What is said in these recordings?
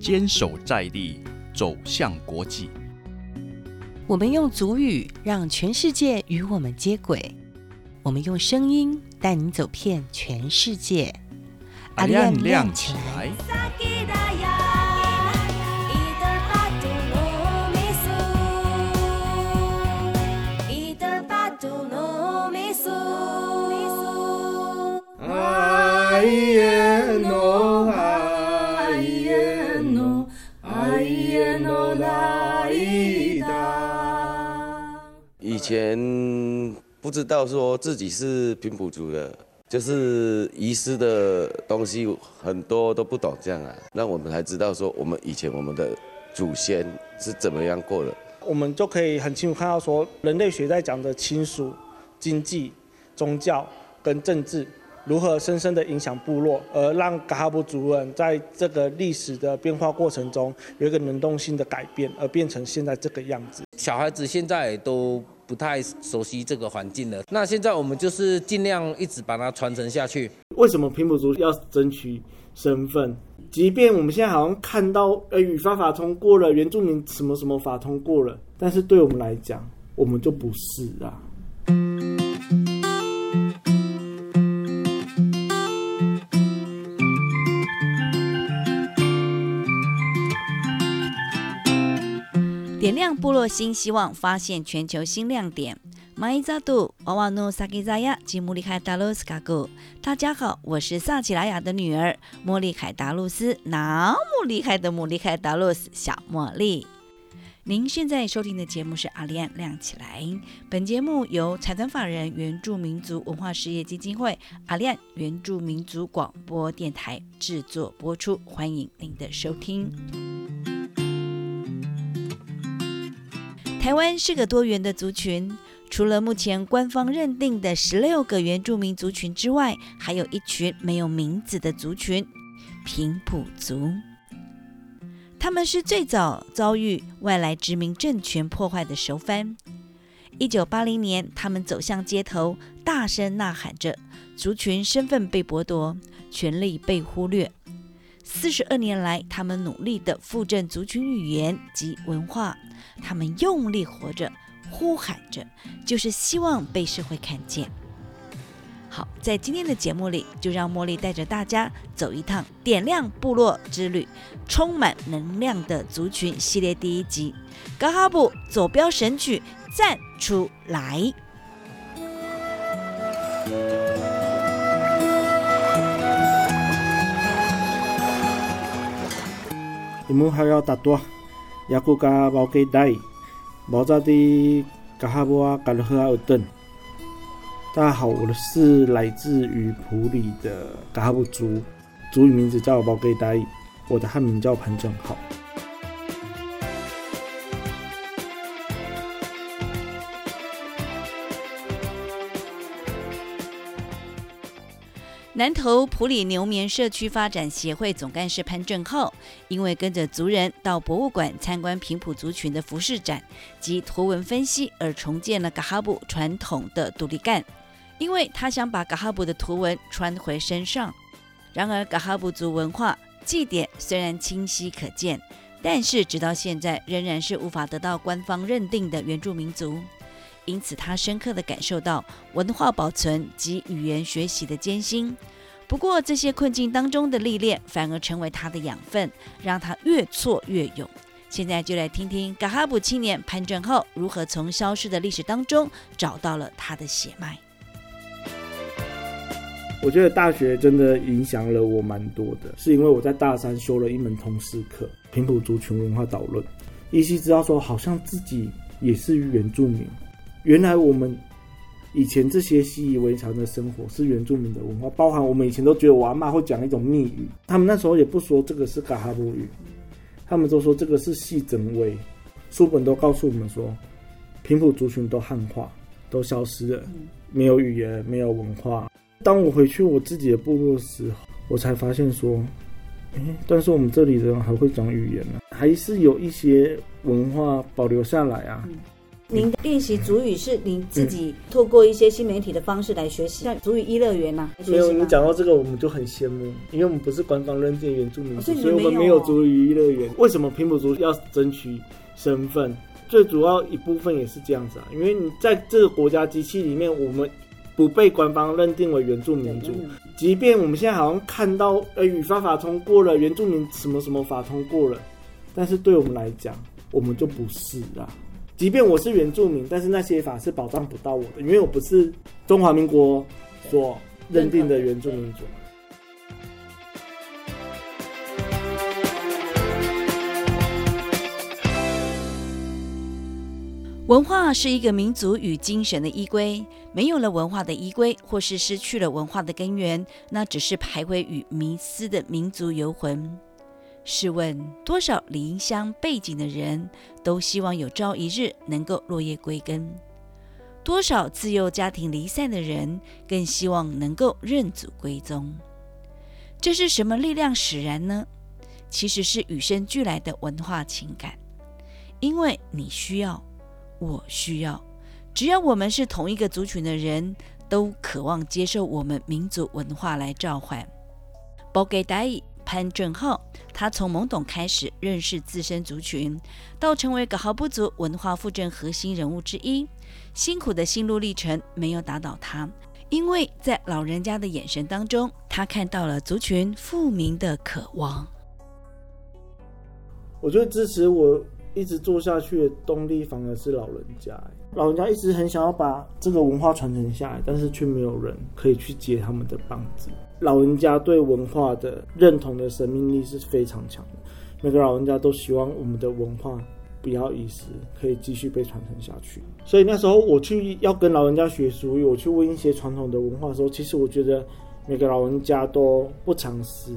坚守在地，走向国际。我们用足语让全世界与我们接轨，我们用声音带你走遍全世界。阿亮亮起来！不知道说自己是平埔族的，就是遗失的东西很多都不懂这样啊，那我们才知道说我们以前我们的祖先是怎么样过的。我们就可以很清楚看到说，人类学在讲的亲属、经济、宗教跟政治。如何深深的影响部落，而让嘎哈布族人在这个历史的变化过程中有一个能动性的改变，而变成现在这个样子。小孩子现在都不太熟悉这个环境了，那现在我们就是尽量一直把它传承下去。为什么平埔族要争取身份？即便我们现在好像看到，呃，语法法通过了，原住民什么什么法通过了，但是对我们来讲，我们就不是啊。亮部落新希望，发现全球新亮点。马伊扎杜瓦瓦努萨基扎亚吉穆里凯达鲁斯卡古，大家好，我是萨奇拉雅的女儿莫莉凯达鲁斯，那么厉害的莫莉凯达鲁斯小茉莉。您现在收听的节目是阿丽安亮起来，本节目由财团法人原住民族文化事业基金会阿丽安原住民族广播电台制作播出，欢迎您的收听。台湾是个多元的族群，除了目前官方认定的十六个原住民族群之外，还有一群没有名字的族群——平埔族。他们是最早遭遇外来殖民政权破坏的熟番。一九八零年，他们走向街头，大声呐喊着：“族群身份被剥夺，权利被忽略。”四十二年来，他们努力地复振族群语言及文化，他们用力活着，呼喊着，就是希望被社会看见。好，在今天的节目里，就让茉莉带着大家走一趟点亮部落之旅，充满能量的族群系列第一集，嘎哈布走标神曲站出来。你们还要打多，雅古加包给带，毛扎的噶哈布啊，嘎勒赫尔顿。大家好，我是来自于普里的噶哈布族，族语名字叫包给带，我的汉名叫潘正浩。南投普里牛棉社区发展协会总干事潘正浩，因为跟着族人到博物馆参观平埔族群的服饰展及图文分析，而重建了嘎哈布传统的独立干。因为他想把嘎哈布的图文穿回身上。然而，嘎哈布族文化祭典虽然清晰可见，但是直到现在仍然是无法得到官方认定的原住民族。因此，他深刻地感受到文化保存及语言学习的艰辛。不过，这些困境当中的历练，反而成为他的养分，让他越挫越勇。现在就来听听嘎哈布青年潘正浩如何从消失的历史当中找到了他的血脉。我觉得大学真的影响了我蛮多的，是因为我在大三修了一门通识课《平埔族群文化导论》，依稀知道说，好像自己也是原住民。原来我们以前这些习以为常的生活是原住民的文化，包含我们以前都觉得我阿妈会讲一种密语，他们那时候也不说这个是嘎哈布语，他们都说这个是细整威。书本都告诉我们说，平埔族群都汉化，都消失了，没有语言，没有文化。当我回去我自己的部落时，我才发现说，诶，但是我们这里的人还会讲语言呢，还是有一些文化保留下来啊。您练习主语是你自己透过一些新媒体的方式来学习，像主语一乐园呐、没有你讲到这个，我们就很羡慕，因为我们不是官方认定原住民族，哦所以所以我们没有主语一乐园。为什么平埔族要争取身份？最主要一部分也是这样子啊，因为你在这个国家机器里面，我们不被官方认定为原住民族，即便我们现在好像看到呃语法法通过了，原住民什么什么法通过了，但是对我们来讲，我们就不是啊。即便我是原住民，但是那些法是保障不到我的，因为我不是中华民国所认定的原住民族。文化是一个民族与精神的依归，没有了文化的依归，或是失去了文化的根源，那只是徘徊与迷思的民族游魂。试问，多少离乡背井的人都希望有朝一日能够落叶归根？多少自幼家庭离散的人更希望能够认祖归宗？这是什么力量使然呢？其实是与生俱来的文化情感，因为你需要。我需要，只要我们是同一个族群的人，都渴望接受我们民族文化来召唤。包给达乙潘正浩，他从懵懂开始认识自身族群，到成为噶豪部族文化复振核心人物之一，辛苦的心路历程没有打倒他，因为在老人家的眼神当中，他看到了族群复明的渴望。我觉得支持我一直做下去的动力反而是老人家。老人家一直很想要把这个文化传承下来，但是却没有人可以去接他们的棒子。老人家对文化的认同的生命力是非常强的，每个老人家都希望我们的文化不要遗失，可以继续被传承下去。所以那时候我去要跟老人家学俗语，我去问一些传统的文化的时候，其实我觉得每个老人家都不藏私。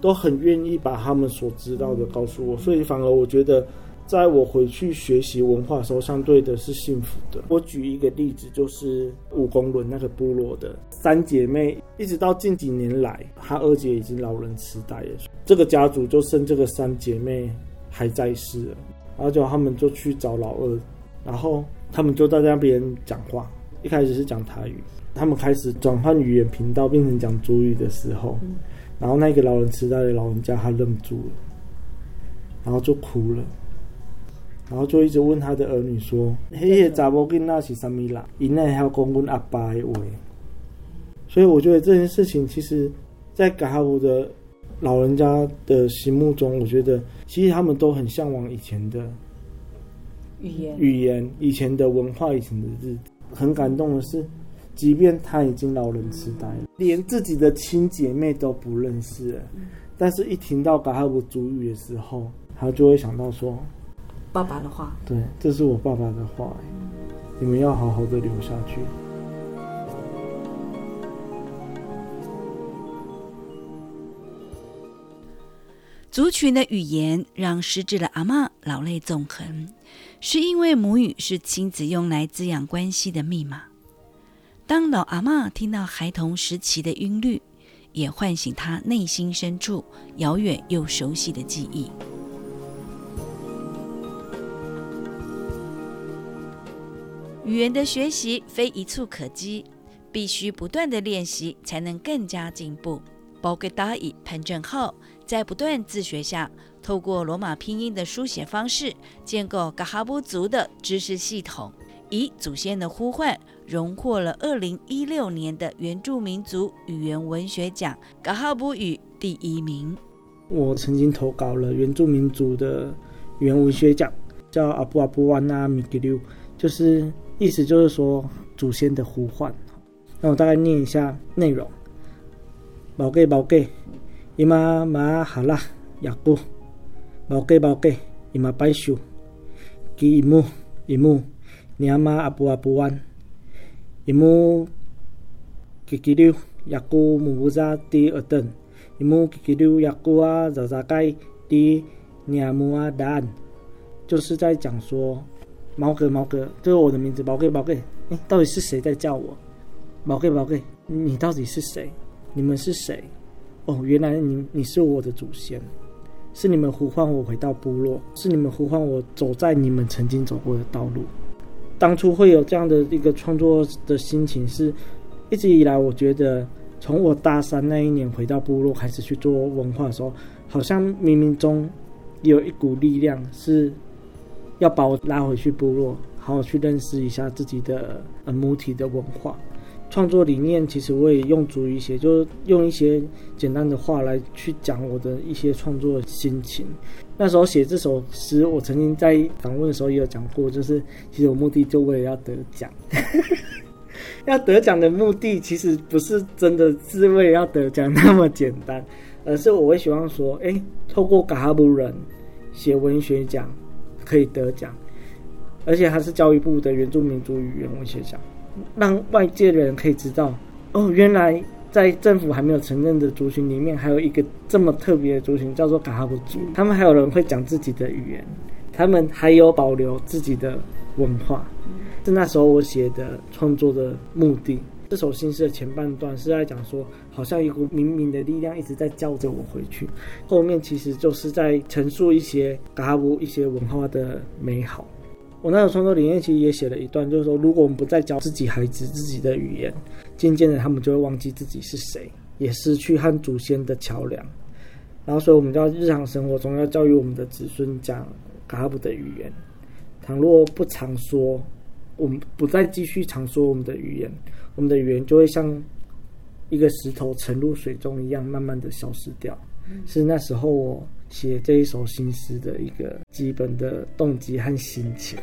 都很愿意把他们所知道的告诉我，所以反而我觉得，在我回去学习文化的时候，相对的是幸福的。我举一个例子，就是五公仑那个部落的三姐妹，一直到近几年来，她二姐已经老人痴呆了，这个家族就剩这个三姐妹还在世了，然后就他们就去找老二，然后他们就在那边讲话，一开始是讲台语，他们开始转换语言频道变成讲主语的时候。然后那个老人痴呆的老人家，他愣住了，然后就哭了，然后就一直问他的儿女说：“迄个查某囡仔是什么啦？因那还要讲阮阿爸的话。”所以我觉得这件事情，其实，在嘎哈的老人家的心目中，我觉得其实他们都很向往以前的语言，语言、以前的文化、以前的日子。很感动的是。即便他已经老人痴呆了，连自己的亲姐妹都不认识了，但是一听到嘎哈布主语的时候，他就会想到说：“爸爸的话，对，这是我爸爸的话，你们要好好的留下去。”族群的语言让失智的阿嬷老泪纵横，是因为母语是亲子用来滋养关系的密码。当老阿嬷听到孩童时期的音律，也唤醒她内心深处遥远又熟悉的记忆。语言的学习非一蹴可及，必须不断的练习才能更加进步。包给达以潘正浩在不断自学下，透过罗马拼音的书写方式，建构嘎哈布族的知识系统，以祖先的呼唤。荣获了二零一六年的原住民族语言文学奖嘎哈布语第一名。我曾经投稿了原住民族的语言文学奖，叫阿布阿布瓦纳米吉六，就是意思就是说祖先的呼唤。那我大概念一下内容：宝贝宝贝，姨妈妈好啦，雅布，宝贝宝贝，姨妈白秀，给一幕一幕，娘妈阿布阿布弯，一幕给给六，雅布姆不扎第二等，一幕给给六雅布啊，咋咋盖第娘母啊答，就是在讲说毛哥毛哥，这是我的名字毛哥毛哥，哎，到底是谁在叫我？毛哥毛哥，你到底是谁？你们是谁？哦，原来你你是我的祖先，是你们呼唤我回到部落，是你们呼唤我走在你们曾经走过的道路。当初会有这样的一个创作的心情是，一直以来我觉得从我大三那一年回到部落开始去做文化的时候，好像冥冥中有一股力量是要把我拉回去部落，好好去认识一下自己的呃母体的文化。创作理念其实我也用足一些，就是用一些简单的话来去讲我的一些创作心情。那时候写这首诗，我曾经在访问的时候也有讲过，就是其实我目的就为了要得奖。要得奖的目的其实不是真的是为了要得奖那么简单，而是我会希望说，哎，透过嘎哈布人写文学奖可以得奖，而且还是教育部的原住民族语言文学奖。让外界的人可以知道，哦，原来在政府还没有承认的族群里面，还有一个这么特别的族群，叫做卡哈布族。他们还有人会讲自己的语言，他们还有保留自己的文化。是那时候我写的创作的目的。这首新诗的前半段是在讲说，好像一股冥冥的力量一直在叫着我回去。后面其实就是在陈述一些嘎哈布一些文化的美好。我那首创作理念其实也写了一段，就是说，如果我们不再教自己孩子自己的语言，渐渐的他们就会忘记自己是谁，也失去和祖先的桥梁。然后，所以我们要日常生活中要教育我们的子孙讲嘎哈布的语言。倘若不常说，我们不再继续常说我们的语言，我们的语言就会像一个石头沉入水中一样，慢慢的消失掉。是那时候我。写这一首新诗的一个基本的动机和心情。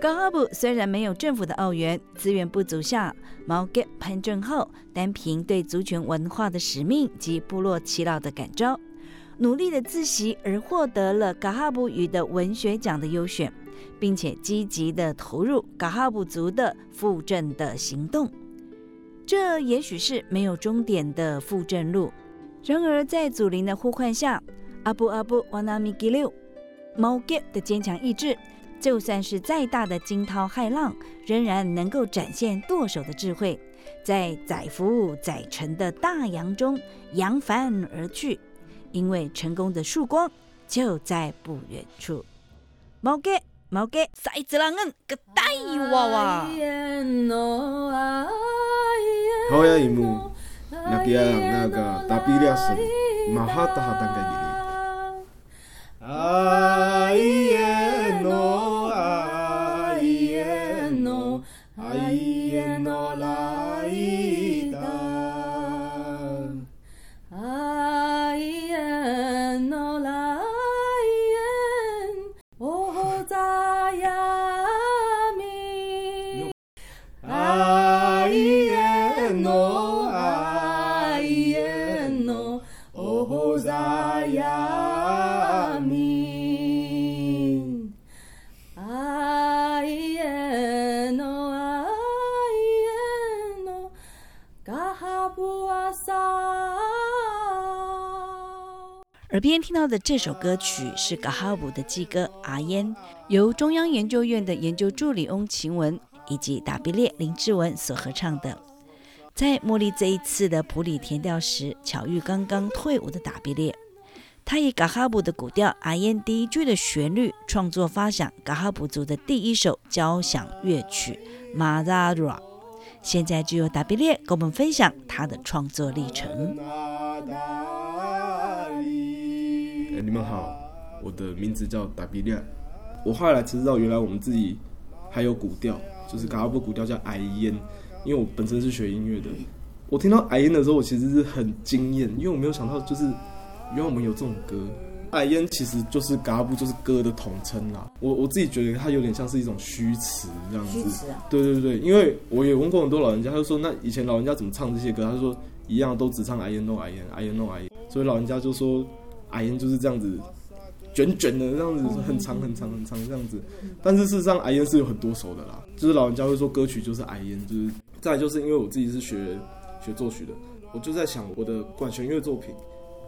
高哈布虽然没有政府的澳元，资源不足下，毛给潘正后单凭对族群文化的使命及部落耆老的感召，努力的自习而获得了嘎哈布语的文学奖的优选，并且积极的投入嘎哈布族的复振的行动。这也许是没有终点的复正路。然而，在祖灵的呼唤下，阿布阿布瓦纳米吉六猫吉的坚强意志，就算是再大的惊涛骇浪，仍然能够展现舵手的智慧，在载浮载沉的大洋中扬帆而去。因为成功的曙光就在不远处。猫吉猫吉，赛子郎恩个大娃娃。好呀，一幕，那个那个大比利亚是马哈达哈丹盖伊哩。哎耶诺，哎耶诺，哎边听到的这首歌曲是嘎哈布的祭歌《阿烟》，由中央研究院的研究助理翁晴文以及达比列林志文所合唱的。在茉莉这一次的普里填调时，巧遇刚刚退伍的达比列，他以嘎哈布的古调阿燕第一句的旋律创作发响嘎哈布族的第一首交响乐曲《马扎拉》。现在就由达比列跟我们分享他的创作历程。你们好，我的名字叫达比亮。我后来才知道，原来我们自己还有古调，就是嘎哈布古调叫矮烟。因为我本身是学音乐的，我听到矮烟的时候，我其实是很惊艳，因为我没有想到，就是原来我们有这种歌。矮烟其实就是嘎布，就是歌的统称啦。我我自己觉得它有点像是一种虚词这样子。对对对，因为我也问过很多老人家，他就说那以前老人家怎么唱这些歌？他说一样都只唱矮烟弄矮烟，矮烟弄矮烟。所以老人家就说矮烟就是这样子。卷卷的这样子，很长很长很长这样子，但是事实上，矮烟是有很多首的啦。就是老人家会说歌曲就是矮烟，就是再就是因为我自己是学学作曲的，我就在想我的管弦乐作品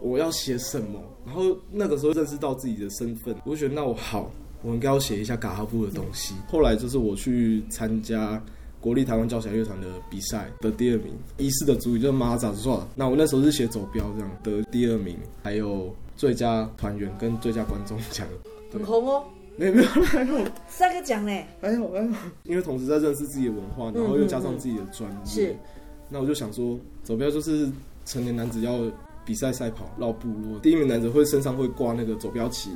我要写什么。然后那个时候认识到自己的身份，我就觉得那我好，我应该要写一下嘎哈布的东西。后来就是我去参加国立台湾交响乐团的比赛得第二名，一式的主语就是马扎是那我那时候是写走标这样得第二名，还有。最佳团员跟最佳观众奖，很红哦，没有没有还有。三个奖嘞，还有还有，因为同时在认识自己的文化，然后又加上自己的专业，是那我就想说，走标就是成年男子要比赛赛跑绕部落，第一名男子会身上会挂那个走标旗。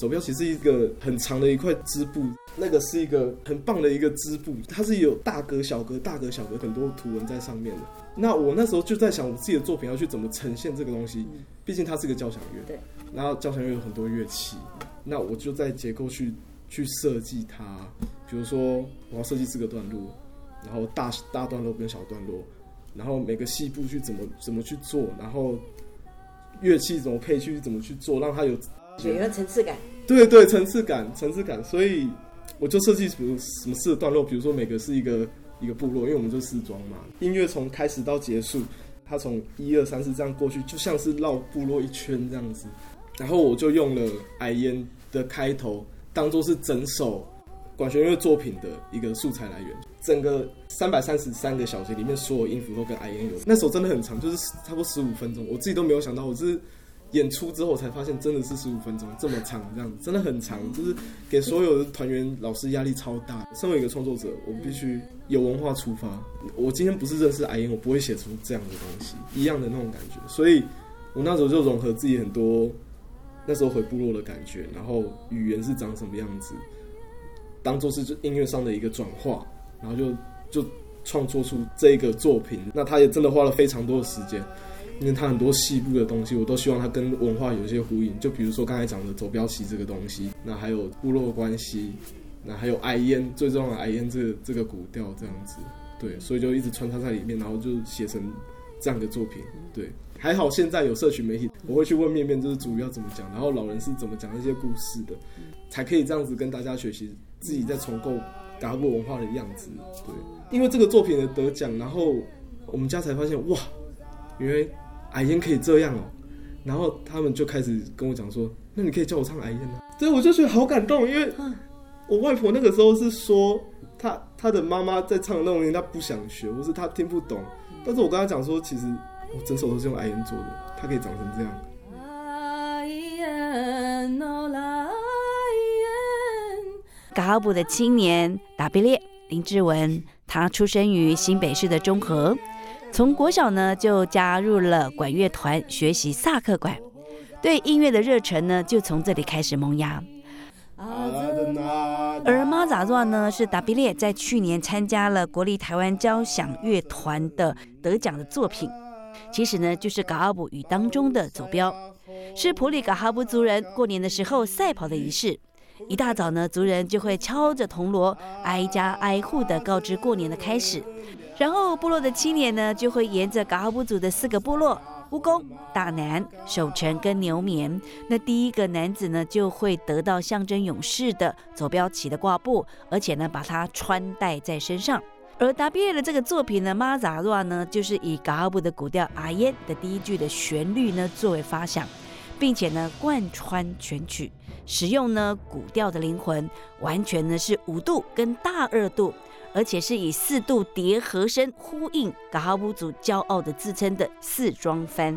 走标旗是一个很长的一块织布，那个是一个很棒的一个织布，它是有大格、小格、大格、小格很多图文在上面的。那我那时候就在想，我自己的作品要去怎么呈现这个东西，毕竟它是个交响乐，对，然后交响乐有很多乐器，那我就在结构去去设计它，比如说我要设计四个段落，然后大大段落跟小段落，然后每个细部去怎么怎么去做，然后乐器怎么配去怎么去做，让它有有了层次感。对对，层次感，层次感，所以我就设计比如什么四个段落，比如说每个是一个一个部落，因为我们就四庄嘛，音乐从开始到结束，它从一二三四这样过去，就像是绕部落一圈这样子。然后我就用了矮烟的开头，当做是整首管弦乐作品的一个素材来源。整个三百三十三个小节里面，所有音符都跟矮烟有。那首真的很长，就是差不多十五分钟，我自己都没有想到，我是。演出之后才发现，真的是十五分钟这么长，这样子真的很长，就是给所有的团员老师压力超大。身为一个创作者，我必须有文化出发。我今天不是认识阿英，我不会写出这样的东西，一样的那种感觉。所以我那时候就融合自己很多那时候回部落的感觉，然后语言是长什么样子，当做是音乐上的一个转化，然后就就创作出这个作品。那他也真的花了非常多的时间。因为它很多细部的东西，我都希望它跟文化有一些呼应。就比如说刚才讲的走标旗这个东西，那还有部落关系，那还有哀烟，最重要的哀烟这个这个古调这样子，对，所以就一直穿插在里面，然后就写成这样的作品。对，还好现在有社群媒体，我会去问面面，就是主要怎么讲，然后老人是怎么讲那些故事的，才可以这样子跟大家学习自己在重构嘎布文化的样子。对，因为这个作品的得奖，然后我们家才发现，哇，因为。矮烟可以这样哦，然后他们就开始跟我讲说：“那你可以叫我唱矮烟啊。”对，我就觉得好感动，因为我外婆那个时候是说，她她的妈妈在唱那种东西，她不想学，或是她听不懂。但是我跟她讲说，其实我整首都是用矮烟做的，它可以长成这样。嘎哈布的青年达比列林志文，他出生于新北市的中和。从国小呢就加入了管乐团，学习萨克管，对音乐的热忱呢就从这里开始萌芽。而马扎若呢是达比列在去年参加了国立台湾交响乐团的得奖的作品，其实呢就是嘎哈布语当中的走标，是普里嘎哈布族人过年的时候赛跑的仪式。一大早呢，族人就会敲着铜锣，挨家挨户的告知过年的开始。然后部落的青年呢，就会沿着嘎哈布族的四个部落——乌公、大南、守城跟牛眠，那第一个男子呢，就会得到象征勇士的走标旗的挂布，而且呢，把它穿戴在身上。而达比耶的这个作品呢，马扎洛呢，就是以嘎哈布的古调阿耶的第一句的旋律呢作为发响，并且呢贯穿全曲，使用呢古调的灵魂，完全呢是五度跟大二度。而且是以四度叠和声呼应嘎哈乌族骄傲的自称的四庄翻，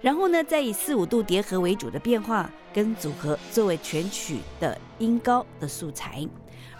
然后呢，再以四五度叠和为主的变化跟组合作为全曲的音高的素材，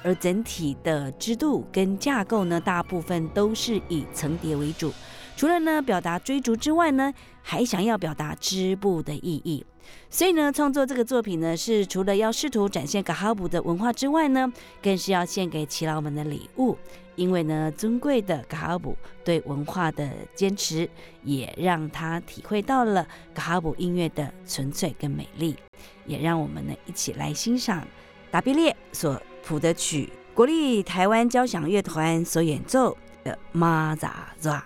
而整体的支度跟架构呢，大部分都是以层叠为主。除了呢表达追逐之外呢，还想要表达织布的意义。所以呢，创作这个作品呢，是除了要试图展现嘎哈布的文化之外呢，更是要献给耆老们的礼物。因为呢，尊贵的嘎哈布对文化的坚持，也让他体会到了嘎哈布音乐的纯粹跟美丽。也让我们呢一起来欣赏达比列所谱的曲，国立台湾交响乐团所演奏的《马扎扎》。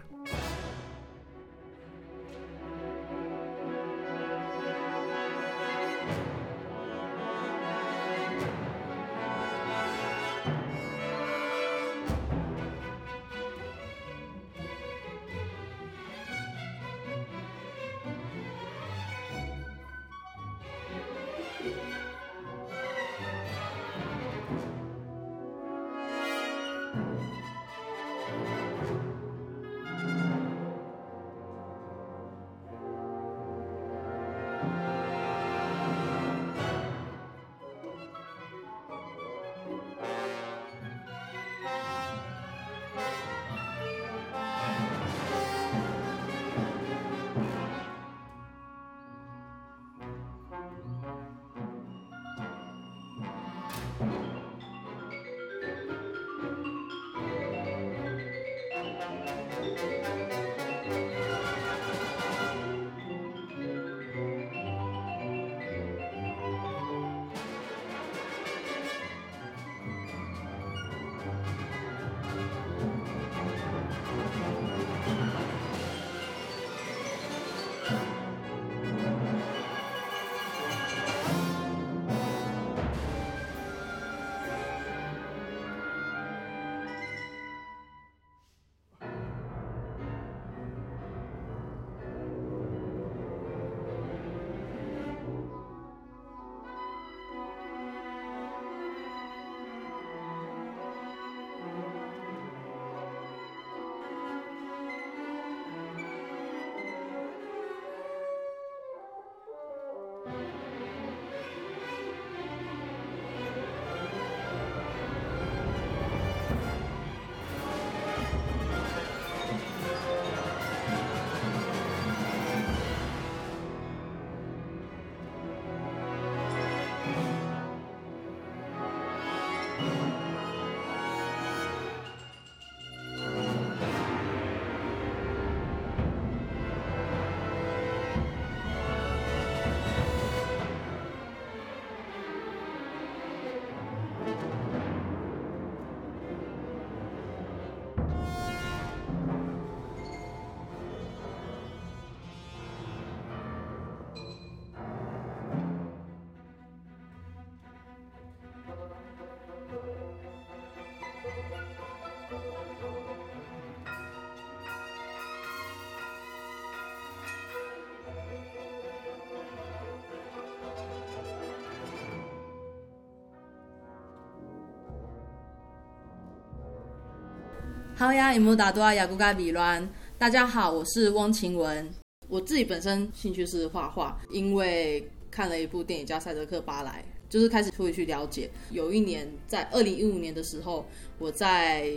好呀，有木达多啊雅古嘎比乱。大家好，我是汪晴雯。我自己本身兴趣是画画，因为看了一部电影叫《赛德克巴莱》，就是开始会去了解。有一年在二零一五年的时候，我在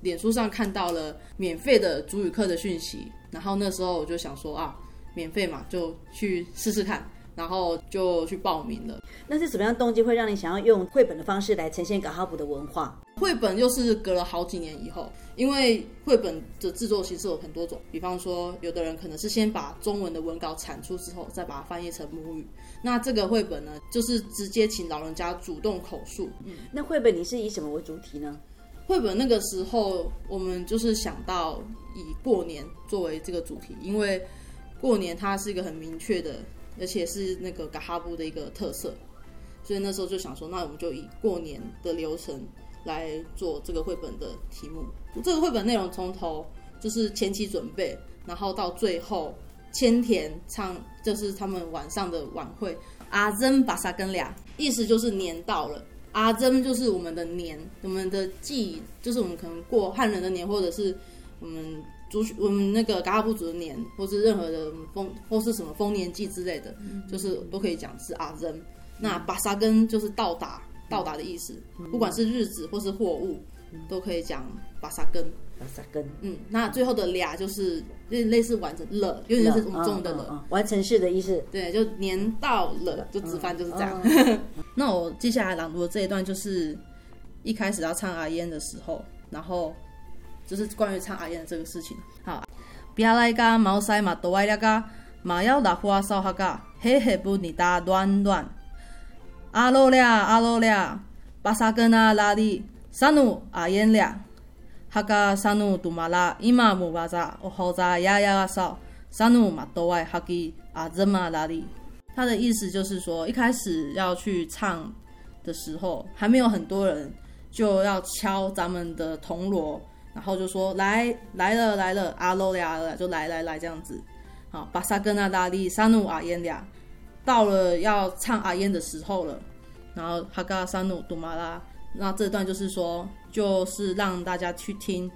脸书上看到了免费的主语课的讯息，然后那时候我就想说啊，免费嘛，就去试试看。然后就去报名了。那是什么样的动机会让你想要用绘本的方式来呈现嘎哈布的文化？绘本又是隔了好几年以后，因为绘本的制作形式有很多种，比方说有的人可能是先把中文的文稿产出之后，再把它翻译成母语。那这个绘本呢，就是直接请老人家主动口述。嗯，那绘本你是以什么为主题呢？绘本那个时候我们就是想到以过年作为这个主题，因为过年它是一个很明确的。而且是那个嘎哈布的一个特色，所以那时候就想说，那我们就以过年的流程来做这个绘本的题目。这个绘本内容从头就是前期准备，然后到最后千田唱，就是他们晚上的晚会。阿珍巴萨根俩，意思就是年到了。阿珍就是我们的年，我们的祭，就是我们可能过汉人的年，或者是我们。族我们那个嘎哈布族的年，或是任何的丰或是什么丰年祭之类的，就是都可以讲是阿珍。那巴沙根就是到达到达的意思，不管是日子或是货物，都可以讲巴沙根。巴萨根，嗯，那最后的俩就是类类似完成了，有点是我们中的了，完成式的意思。对，就年到了，就直翻就是这样。那我接下来朗读的这一段就是一开始要唱阿烟的时候，然后。就是关于唱阿燕的这个事情。好，别来个毛塞嘛，多爱了个，马要打花烧哈个，嘿嘿不你打乱乱。阿罗俩阿罗俩，巴萨根啊拉里，萨努阿燕俩，哈个萨努杜马拉，伊玛姆巴扎，我好扎呀呀烧，萨努嘛多爱哈基阿怎嘛拉里。他的意思就是说，一开始要去唱的时候，还没有很多人，就要敲咱们的铜锣。然后就说来来了来了阿罗呀了就来来来这样子，好巴萨根纳拉利沙努阿烟俩，到了要唱阿烟的时候了，然后哈嘎沙努杜马拉，那这段就是说就是让大家去听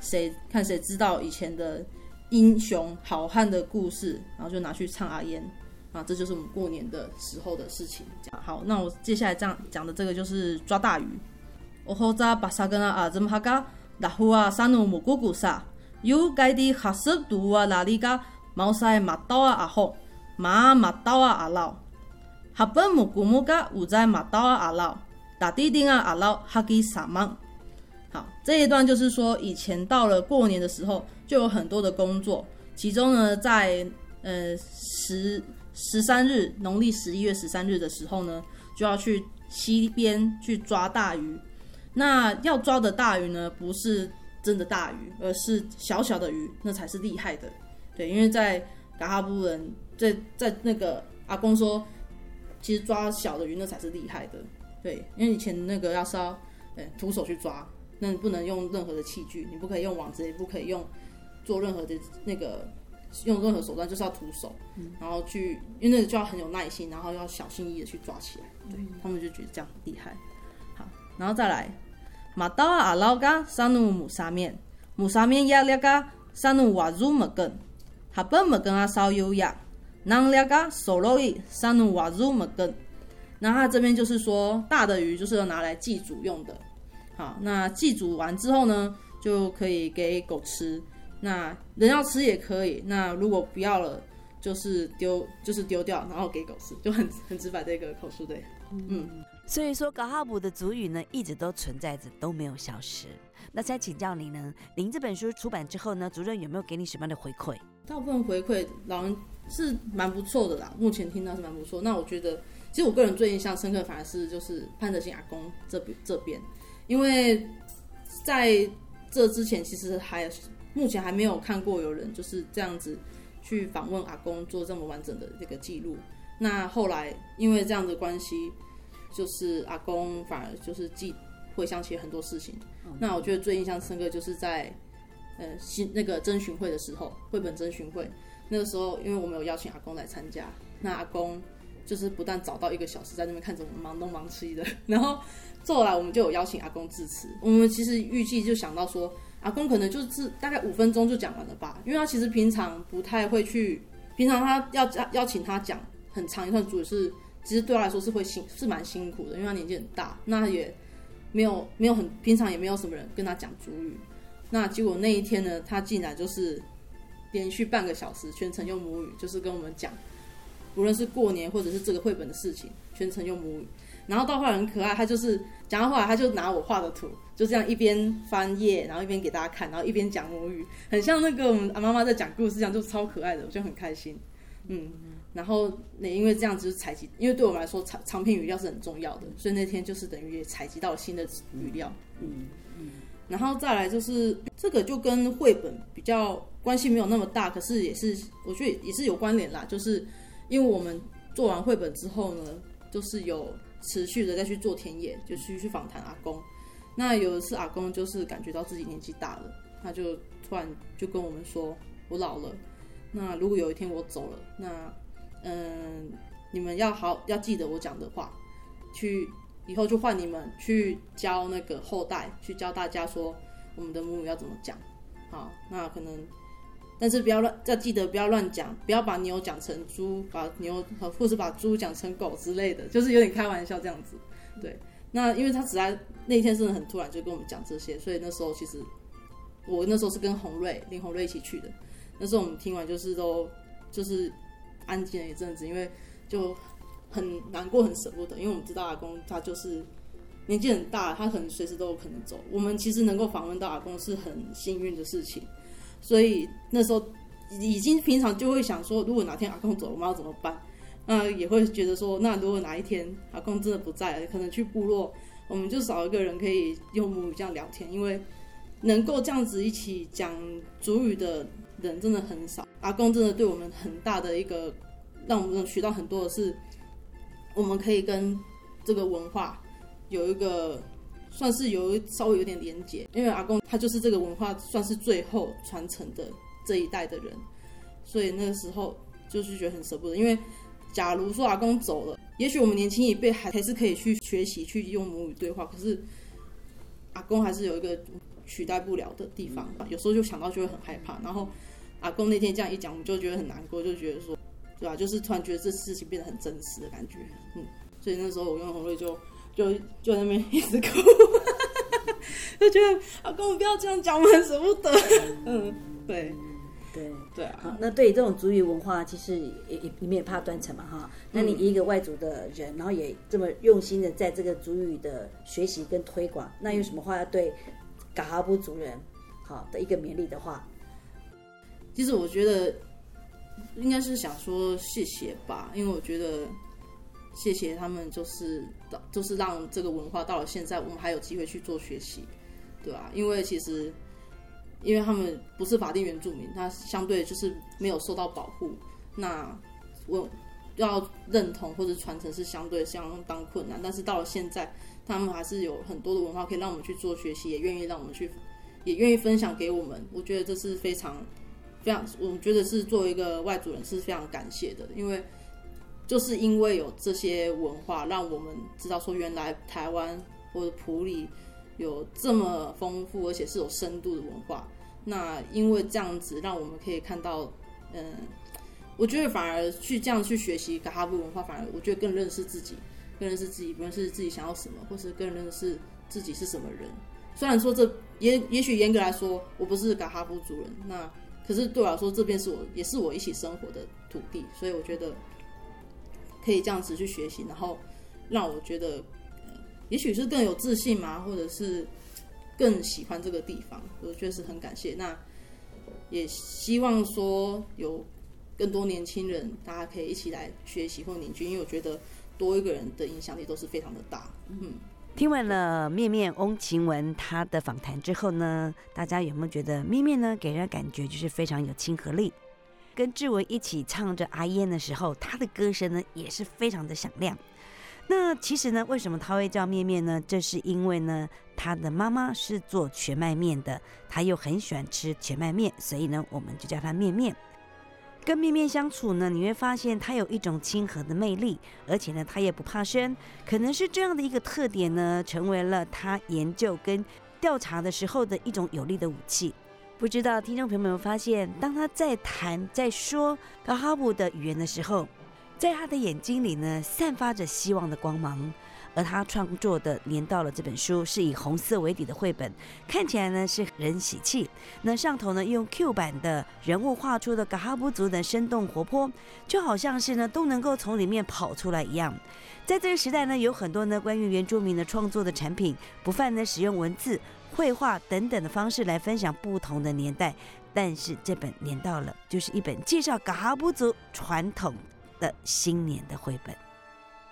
谁看谁知道以前的英雄好汉的故事，然后就拿去唱阿烟啊，这就是我们过年的时候的事情。好，那我接下来这样讲的这个就是抓大鱼，我后扎巴萨根纳阿怎么哈嘎。拉胡啊，山努木古古萨，有该的哈什杜啊，哪里个毛塞马刀啊阿后，马马刀啊阿老，哈本木古木个五在马刀啊阿老，打地丁啊阿老哈给萨芒。好，这一段就是说，以前到了过年的时候，就有很多的工作，其中呢，在呃十十三日，农历十一月十三日的时候呢，就要去溪边去抓大鱼。那要抓的大鱼呢，不是真的大鱼，而是小小的鱼，那才是厉害的。对，因为在嘎哈布人，在在那个阿公说，其实抓小的鱼那才是厉害的。对，因为以前那个要是要，哎，徒手去抓，那你不能用任何的器具，你不可以用网子，也不可以用做任何的那个用任何手段，就是要徒手，然后去，因为那个就要很有耐心，然后要小心翼翼的去抓起来。对他们就觉得这样很厉害。好然后再来，马刀啊阿老噶三努木沙面，木沙面压力噶三努瓦入木根，哈本木根啊烧油呀，囊力噶手肉伊三努瓦入木根。那它这边就是说，大的鱼就是要拿来祭祖用的。好，那祭祖完之后呢，就可以给狗吃。那人要吃也可以。那如果不要了，就是丢，就是丢掉，然后给狗吃，就很很直白的一个口述对。嗯。所以说，搞哈布的族语呢，一直都存在着，都没有消失。那再请教你呢，您这本书出版之后呢，主任有没有给你什么样的回馈？大部分回馈老人是蛮不错的啦，目前听到是蛮不错。那我觉得，其实我个人最印象深刻，反而是就是潘德兴阿公这边这边，因为在这之前，其实还目前还没有看过有人就是这样子去访问阿公，做这么完整的这个记录。那后来因为这样的关系。就是阿公反而就是记回想起很多事情，那我觉得最印象深刻就是在呃新那个征询会的时候，绘本征询会那个时候，因为我们有邀请阿公来参加，那阿公就是不但早到一个小时在那边看着我们忙东忙西的，然后后来我们就有邀请阿公致辞，我们其实预计就想到说阿公可能就是大概五分钟就讲完了吧，因为他其实平常不太会去，平常他要邀邀请他讲很长一段主语是，其实对他来说是会辛是蛮辛苦的，因为他年纪很大，那也没有没有很平常也没有什么人跟他讲主语，那结果那一天呢，他竟然就是连续半个小时全程用母语，就是跟我们讲，无论是过年或者是这个绘本的事情，全程用母语。然后到后来很可爱，他就是讲到后来，他就拿我画的图，就这样一边翻页，然后一边给大家看，然后一边讲母语，很像那个我们妈妈在讲故事一样，就超可爱的，我就很开心。嗯，然后那因为这样子采集，因为对我们来说长长篇语料是很重要的，所以那天就是等于也采集到了新的语料。嗯嗯，然后再来就是这个就跟绘本比较关系没有那么大，可是也是我觉得也是有关联啦，就是因为我们做完绘本之后呢，就是有。持续的再去做田野，就去去访谈阿公。那有一次阿公就是感觉到自己年纪大了，他就突然就跟我们说：“我老了，那如果有一天我走了，那嗯，你们要好要记得我讲的话，去以后就换你们去教那个后代，去教大家说我们的母语要怎么讲。好，那可能。”但是不要乱，要记得不要乱讲，不要把牛讲成猪，把牛或是把猪讲成狗之类的，就是有点开玩笑这样子。对，那因为他只在那天真的很突然就跟我们讲这些，所以那时候其实我那时候是跟洪瑞林洪瑞一起去的。那时候我们听完就是都就是安静了一阵子，因为就很难过很舍不得，因为我们知道阿公他就是年纪很大，他可能随时都有可能走。我们其实能够访问到阿公是很幸运的事情。所以那时候已经平常就会想说，如果哪天阿公走，我们要怎么办？那也会觉得说，那如果哪一天阿公真的不在了，可能去部落，我们就少一个人可以用母语这样聊天，因为能够这样子一起讲主语的人真的很少。阿公真的对我们很大的一个，让我们学到很多的是，我们可以跟这个文化有一个。算是有稍微有点连结，因为阿公他就是这个文化算是最后传承的这一代的人，所以那个时候就是觉得很舍不得。因为假如说阿公走了，也许我们年轻一辈还还是可以去学习去用母语对话，可是阿公还是有一个取代不了的地方吧。有时候就想到就会很害怕。然后阿公那天这样一讲，我们就觉得很难过，就觉得说，对吧？就是突然觉得这事情变得很真实的感觉，嗯。所以那时候我跟红瑞就。就就在那边一直哭，就觉得阿公不要这样讲，我很舍不得。嗯，对，对对啊。好，那对于这种族语文化，其实也也你们也怕断层嘛哈。那你一个外族的人，然后也这么用心的在这个族语的学习跟推广，那有什么话要对嘎哈布族人好的一个勉励的话？其实我觉得应该是想说谢谢吧，因为我觉得。谢谢他们，就是就是让这个文化到了现在，我们还有机会去做学习，对吧？因为其实，因为他们不是法定原住民，他相对就是没有受到保护，那我要认同或者传承是相对相当困难。但是到了现在，他们还是有很多的文化可以让我们去做学习，也愿意让我们去，也愿意分享给我们。我觉得这是非常非常，我们觉得是作为一个外族人是非常感谢的，因为。就是因为有这些文化，让我们知道说，原来台湾或者普里有这么丰富而且是有深度的文化。那因为这样子，让我们可以看到，嗯，我觉得反而去这样去学习嘎哈布文化，反而我觉得更认识自己，更认识自己，不认识自己想要什么，或是更认识自己是什么人。虽然说这也也许严格来说，我不是嘎哈布族人，那可是对我来说，这边是我也是我一起生活的土地，所以我觉得。可以这样子去学习，然后让我觉得，也许是更有自信嘛，或者是更喜欢这个地方。我确实很感谢。那也希望说有更多年轻人，大家可以一起来学习或凝聚，因为我觉得多一个人的影响力都是非常的大。嗯，听完了面面翁晴雯他的访谈之后呢，大家有没有觉得面面呢给人感觉就是非常有亲和力？跟志文一起唱着阿燕的时候，他的歌声呢也是非常的响亮。那其实呢，为什么他会叫面面呢？这是因为呢，他的妈妈是做全麦面的，他又很喜欢吃全麦面，所以呢，我们就叫他面面。跟面面相处呢，你会发现他有一种亲和的魅力，而且呢，他也不怕生。可能是这样的一个特点呢，成为了他研究跟调查的时候的一种有力的武器。不知道听众朋友们有发现，当他在谈、在说卡哈布的语言的时候，在他的眼睛里呢，散发着希望的光芒。而他创作的《年到了》这本书是以红色为底的绘本，看起来呢是人喜气。那上头呢用 Q 版的人物画出的嘎哈布族的生动活泼，就好像是呢都能够从里面跑出来一样。在这个时代呢，有很多呢关于原住民的创作的产品，不犯呢使用文字、绘画等等的方式来分享不同的年代。但是这本《年到了》就是一本介绍嘎哈布族传统的新年的绘本。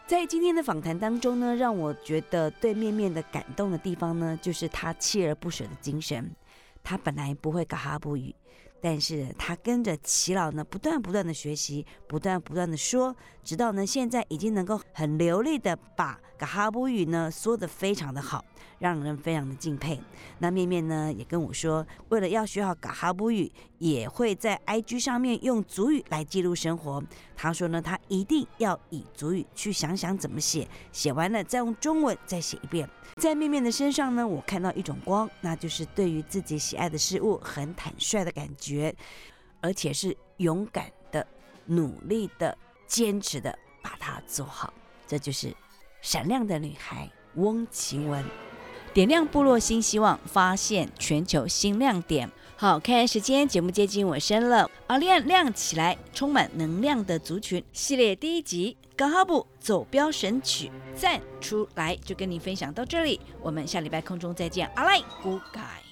在今天的访谈当中呢，让我觉得对面面的感动的地方呢，就是他锲而不舍的精神。他本来不会嘎哈不语，但是他跟着齐老呢，不断不断的学习，不断不断的说，直到呢现在已经能够很流利的把嘎哈布语呢说的非常的好。让人非常的敬佩。那面面呢也跟我说，为了要学好嘎哈布语，也会在 IG 上面用族语来记录生活。他说呢，他一定要以族语去想想怎么写，写完了再用中文再写一遍。在面面的身上呢，我看到一种光，那就是对于自己喜爱的事物很坦率的感觉，而且是勇敢的、努力的、坚持的把它做好。这就是闪亮的女孩翁晴雯。点亮部落新希望，发现全球新亮点。好，看时间，节目接近尾声了。阿亮亮起来，充满能量的族群系列第一集《高哈布走标神曲》赞出来，就跟你分享到这里。我们下礼拜空中再见。阿赖，Good guy。